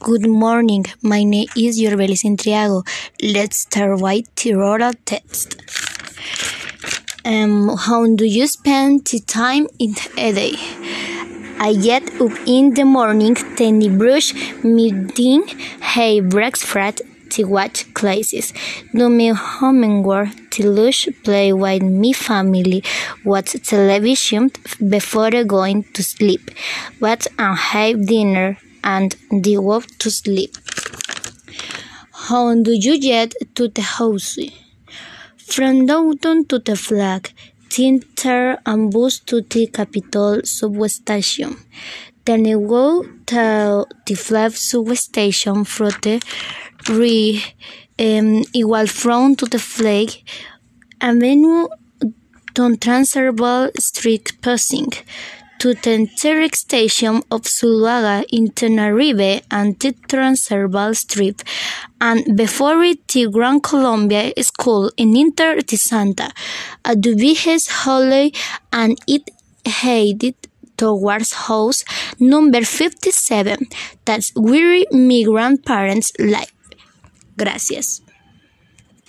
Good morning. My name is Yorbelis Intriago. Let's start with the oral text. Um, how do you spend the time in a day? I get up in the morning, then brush, meeting, hay breakfast, to watch classes, do my homework, to lunch, play with my family, watch television before going to sleep, watch and have dinner, and walk to sleep. How do you get to the house? From Downtown to the flag, Tinter and bus to the capital subway station. Then I go to the flag subway station from the re um, igual from to the flag Avenue to Transversal Street passing to the third station of Zuluaga in Tenerife and the Transversal Street and before it the Grand Colombia School in Inter de Santa Viges and it headed towards house number 57 that's where my grandparents live. Gracias.